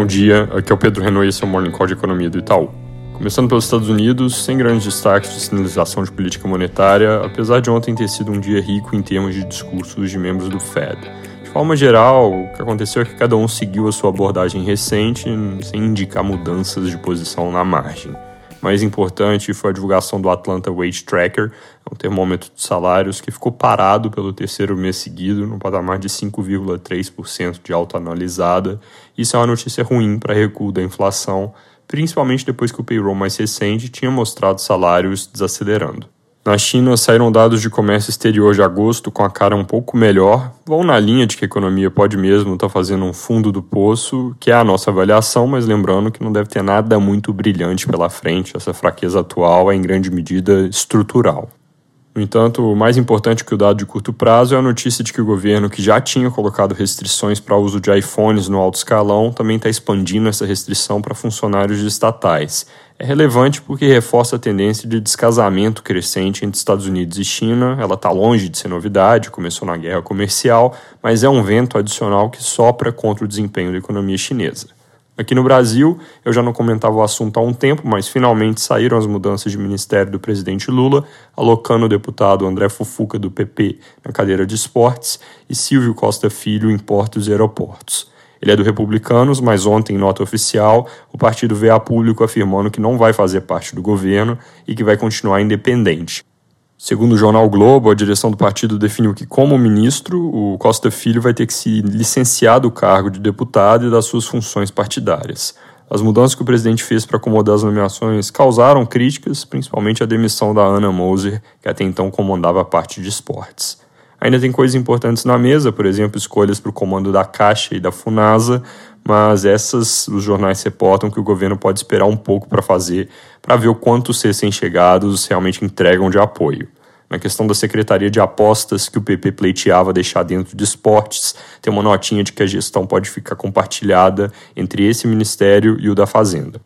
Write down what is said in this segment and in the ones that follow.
Bom dia, aqui é o Pedro Renault e esse é o Morning Call de Economia do Itaú. Começando pelos Estados Unidos, sem grandes destaques de sinalização de política monetária, apesar de ontem ter sido um dia rico em termos de discursos de membros do Fed. De forma geral, o que aconteceu é que cada um seguiu a sua abordagem recente, sem indicar mudanças de posição na margem mais importante foi a divulgação do Atlanta Wage Tracker, um termômetro de salários que ficou parado pelo terceiro mês seguido, no patamar de 5,3% de alta analisada. Isso é uma notícia ruim para recuo da inflação, principalmente depois que o payroll mais recente tinha mostrado salários desacelerando. Na China, saíram dados de comércio exterior de agosto com a cara um pouco melhor, vão na linha de que a economia pode mesmo estar tá fazendo um fundo do poço, que é a nossa avaliação, mas lembrando que não deve ter nada muito brilhante pela frente, essa fraqueza atual é em grande medida estrutural. No entanto, o mais importante que o dado de curto prazo é a notícia de que o governo, que já tinha colocado restrições para o uso de iPhones no alto escalão, também está expandindo essa restrição para funcionários estatais. É relevante porque reforça a tendência de descasamento crescente entre Estados Unidos e China. Ela está longe de ser novidade, começou na guerra comercial, mas é um vento adicional que sopra contra o desempenho da economia chinesa. Aqui no Brasil, eu já não comentava o assunto há um tempo, mas finalmente saíram as mudanças de ministério do presidente Lula, alocando o deputado André Fufuca do PP na cadeira de esportes e Silvio Costa Filho em portos e aeroportos. Ele é do Republicanos, mas ontem, em nota oficial, o partido veio a público afirmando que não vai fazer parte do governo e que vai continuar independente. Segundo o jornal Globo, a direção do partido definiu que, como ministro, o Costa Filho vai ter que se licenciar do cargo de deputado e das suas funções partidárias. As mudanças que o presidente fez para acomodar as nomeações causaram críticas, principalmente a demissão da Ana Moser, que até então comandava a parte de esportes. Ainda tem coisas importantes na mesa, por exemplo, escolhas para o comando da Caixa e da Funasa, mas essas os jornais reportam que o governo pode esperar um pouco para fazer, para ver o quanto os recém-chegados realmente entregam de apoio. Na questão da Secretaria de Apostas, que o PP pleiteava deixar dentro de esportes, tem uma notinha de que a gestão pode ficar compartilhada entre esse ministério e o da Fazenda.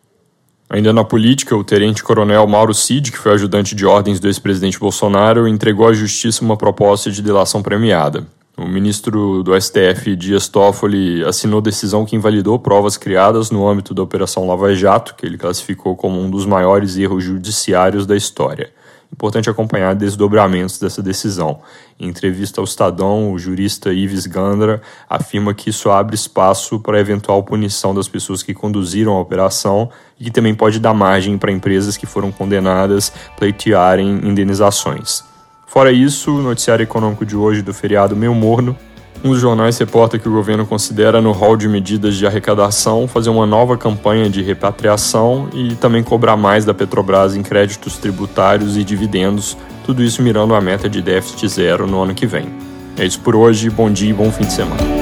Ainda na política, o tenente-coronel Mauro Cid, que foi ajudante de ordens do ex-presidente Bolsonaro, entregou à justiça uma proposta de delação premiada. O ministro do STF, Dias Toffoli, assinou decisão que invalidou provas criadas no âmbito da Operação Lava Jato, que ele classificou como um dos maiores erros judiciários da história. Importante acompanhar desdobramentos dessa decisão. Em entrevista ao Estadão, o jurista Ives Gandra afirma que isso abre espaço para eventual punição das pessoas que conduziram a operação e que também pode dar margem para empresas que foram condenadas pleitearem indenizações. Fora isso, o noticiário econômico de hoje do feriado meio morno. Um dos jornais reporta que o governo considera no rol de medidas de arrecadação fazer uma nova campanha de repatriação e também cobrar mais da Petrobras em créditos tributários e dividendos, tudo isso mirando a meta de déficit zero no ano que vem. É isso por hoje, bom dia e bom fim de semana.